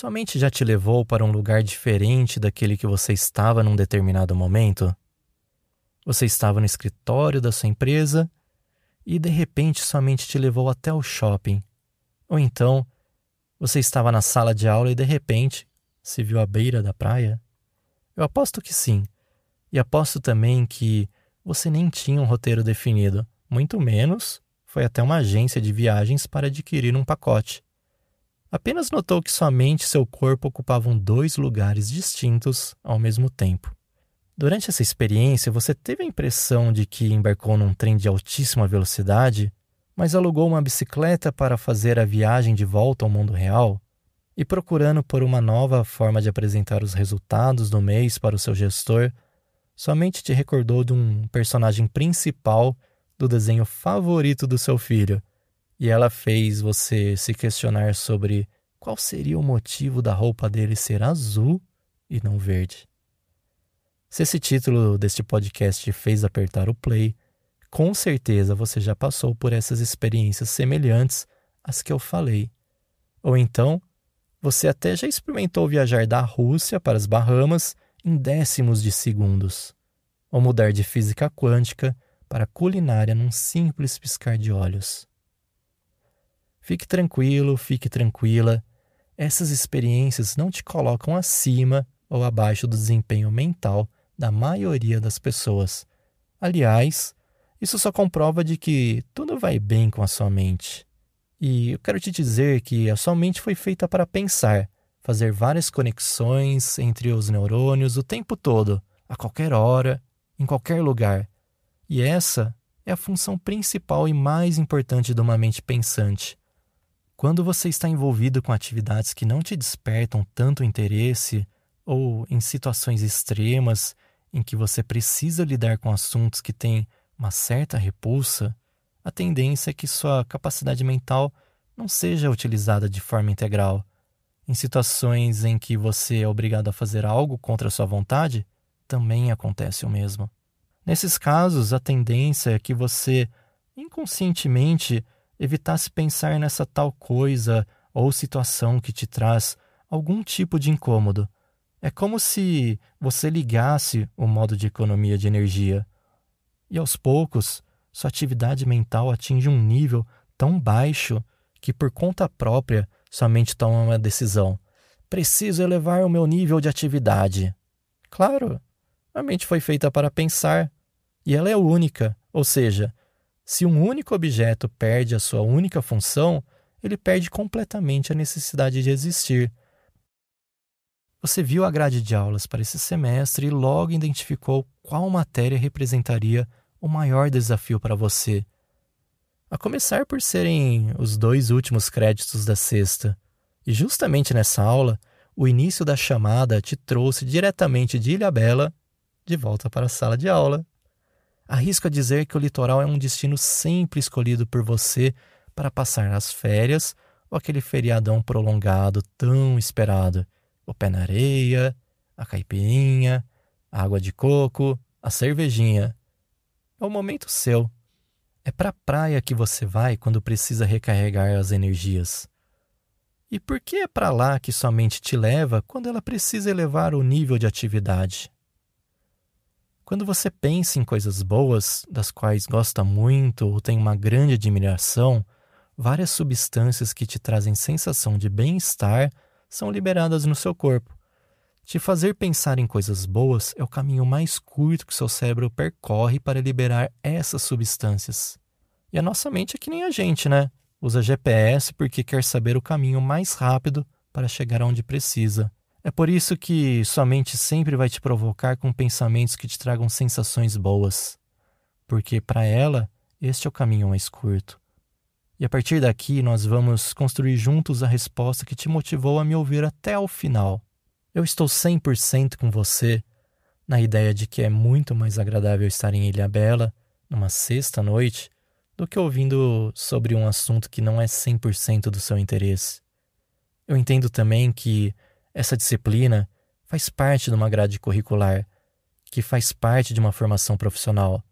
Sua mente já te levou para um lugar diferente daquele que você estava num determinado momento? Você estava no escritório da sua empresa e de repente sua mente te levou até o shopping. Ou então, você estava na sala de aula e de repente se viu à beira da praia? Eu aposto que sim. E aposto também que você nem tinha um roteiro definido, muito menos foi até uma agência de viagens para adquirir um pacote. Apenas notou que sua mente e seu corpo ocupavam dois lugares distintos ao mesmo tempo. Durante essa experiência, você teve a impressão de que embarcou num trem de altíssima velocidade, mas alugou uma bicicleta para fazer a viagem de volta ao mundo real? E procurando por uma nova forma de apresentar os resultados do mês para o seu gestor, somente te recordou de um personagem principal do desenho favorito do seu filho, e ela fez você se questionar sobre qual seria o motivo da roupa dele ser azul e não verde. Se esse título deste podcast fez apertar o play, com certeza você já passou por essas experiências semelhantes às que eu falei. Ou então, você até já experimentou viajar da Rússia para as Bahamas em décimos de segundos, ou mudar de física quântica para culinária num simples piscar de olhos. Fique tranquilo, fique tranquila. Essas experiências não te colocam acima ou abaixo do desempenho mental da maioria das pessoas. Aliás, isso só comprova de que tudo vai bem com a sua mente. E eu quero te dizer que a sua mente foi feita para pensar, fazer várias conexões entre os neurônios o tempo todo, a qualquer hora, em qualquer lugar. E essa é a função principal e mais importante de uma mente pensante. Quando você está envolvido com atividades que não te despertam tanto interesse ou em situações extremas em que você precisa lidar com assuntos que têm uma certa repulsa, a tendência é que sua capacidade mental não seja utilizada de forma integral. Em situações em que você é obrigado a fazer algo contra sua vontade, também acontece o mesmo. Nesses casos, a tendência é que você inconscientemente evitasse pensar nessa tal coisa ou situação que te traz algum tipo de incômodo. É como se você ligasse o modo de economia de energia. E aos poucos, sua atividade mental atinge um nível tão baixo que, por conta própria, sua mente toma uma decisão. Preciso elevar o meu nível de atividade. Claro, a mente foi feita para pensar, e ela é única, ou seja, se um único objeto perde a sua única função, ele perde completamente a necessidade de existir. Você viu a grade de aulas para esse semestre e logo identificou qual matéria representaria o maior desafio para você. A começar por serem os dois últimos créditos da sexta. E justamente nessa aula, o início da chamada te trouxe diretamente de Ilha Bela de volta para a sala de aula. Arrisco a dizer que o litoral é um destino sempre escolhido por você para passar as férias ou aquele feriadão prolongado tão esperado. O pé na areia, a caipirinha, a água de coco, a cervejinha. É o momento seu. É para a praia que você vai quando precisa recarregar as energias. E por que é para lá que sua mente te leva quando ela precisa elevar o nível de atividade? Quando você pensa em coisas boas, das quais gosta muito ou tem uma grande admiração, várias substâncias que te trazem sensação de bem-estar são liberadas no seu corpo. Te fazer pensar em coisas boas é o caminho mais curto que seu cérebro percorre para liberar essas substâncias. E a nossa mente é que nem a gente, né? Usa GPS porque quer saber o caminho mais rápido para chegar onde precisa. É por isso que sua mente sempre vai te provocar com pensamentos que te tragam sensações boas, porque para ela este é o caminho mais curto. E a partir daqui nós vamos construir juntos a resposta que te motivou a me ouvir até o final. Eu estou 100% com você na ideia de que é muito mais agradável estar em Ilha Bela numa sexta noite do que ouvindo sobre um assunto que não é 100% do seu interesse. Eu entendo também que essa disciplina faz parte de uma grade curricular, que faz parte de uma formação profissional.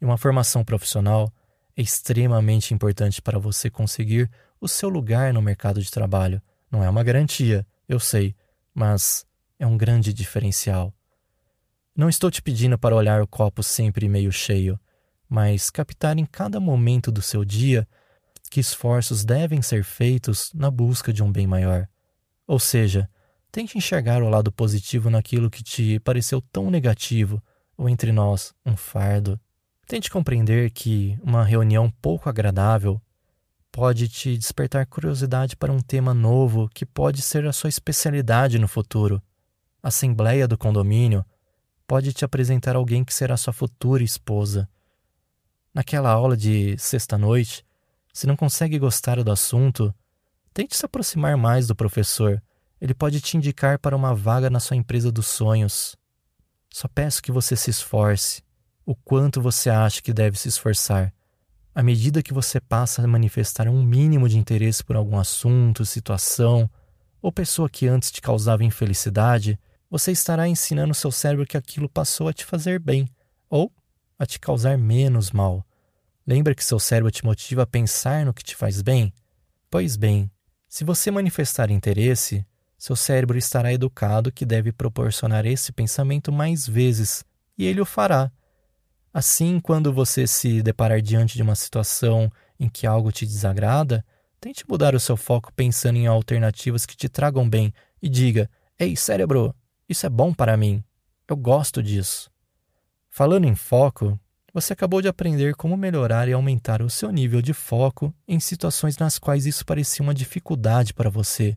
E uma formação profissional é extremamente importante para você conseguir o seu lugar no mercado de trabalho. Não é uma garantia, eu sei, mas é um grande diferencial. Não estou te pedindo para olhar o copo sempre meio cheio, mas captar em cada momento do seu dia que esforços devem ser feitos na busca de um bem maior. Ou seja, tente enxergar o lado positivo naquilo que te pareceu tão negativo, ou entre nós, um fardo. Tente compreender que uma reunião pouco agradável pode te despertar curiosidade para um tema novo que pode ser a sua especialidade no futuro. A assembleia do condomínio pode te apresentar alguém que será sua futura esposa. Naquela aula de sexta-noite, se não consegue gostar do assunto, tente se aproximar mais do professor. Ele pode te indicar para uma vaga na sua empresa dos sonhos. Só peço que você se esforce o quanto você acha que deve se esforçar. À medida que você passa a manifestar um mínimo de interesse por algum assunto, situação ou pessoa que antes te causava infelicidade, você estará ensinando seu cérebro que aquilo passou a te fazer bem ou a te causar menos mal. Lembra que seu cérebro te motiva a pensar no que te faz bem? Pois bem, se você manifestar interesse, seu cérebro estará educado que deve proporcionar esse pensamento mais vezes, e ele o fará, Assim, quando você se deparar diante de uma situação em que algo te desagrada, tente mudar o seu foco pensando em alternativas que te tragam bem e diga: Ei, cérebro, isso é bom para mim. Eu gosto disso. Falando em foco, você acabou de aprender como melhorar e aumentar o seu nível de foco em situações nas quais isso parecia uma dificuldade para você.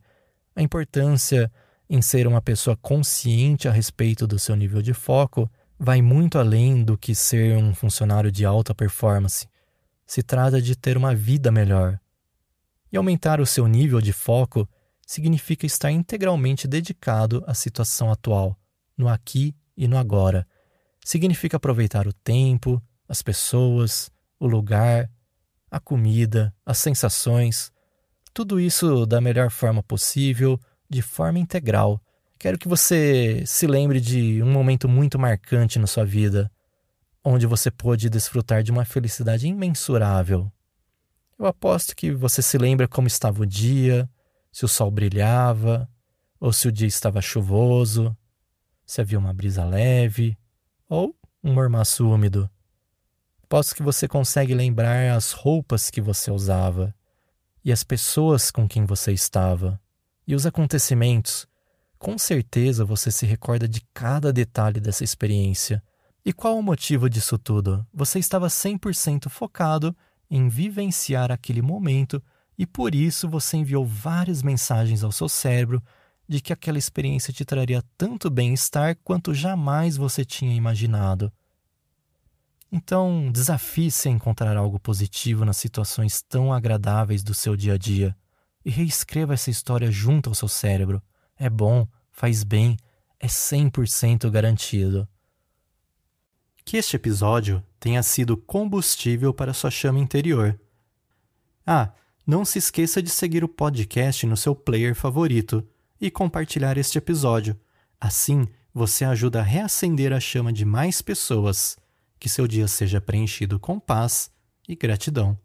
A importância em ser uma pessoa consciente a respeito do seu nível de foco vai muito além do que ser um funcionário de alta performance. Se trata de ter uma vida melhor. E aumentar o seu nível de foco significa estar integralmente dedicado à situação atual, no aqui e no agora. Significa aproveitar o tempo, as pessoas, o lugar, a comida, as sensações, tudo isso da melhor forma possível, de forma integral Quero que você se lembre de um momento muito marcante na sua vida, onde você pôde desfrutar de uma felicidade imensurável. Eu aposto que você se lembra como estava o dia, se o sol brilhava, ou se o dia estava chuvoso, se havia uma brisa leve ou um mormaço úmido. Aposto que você consegue lembrar as roupas que você usava e as pessoas com quem você estava e os acontecimentos com certeza você se recorda de cada detalhe dessa experiência. E qual o motivo disso tudo? Você estava 100% focado em vivenciar aquele momento e por isso você enviou várias mensagens ao seu cérebro de que aquela experiência te traria tanto bem-estar quanto jamais você tinha imaginado. Então, desafie-se a encontrar algo positivo nas situações tão agradáveis do seu dia a dia e reescreva essa história junto ao seu cérebro é bom, faz bem, é 100% garantido. Que este episódio tenha sido combustível para sua chama interior. Ah, não se esqueça de seguir o podcast no seu player favorito e compartilhar este episódio. Assim, você ajuda a reacender a chama de mais pessoas. Que seu dia seja preenchido com paz e gratidão.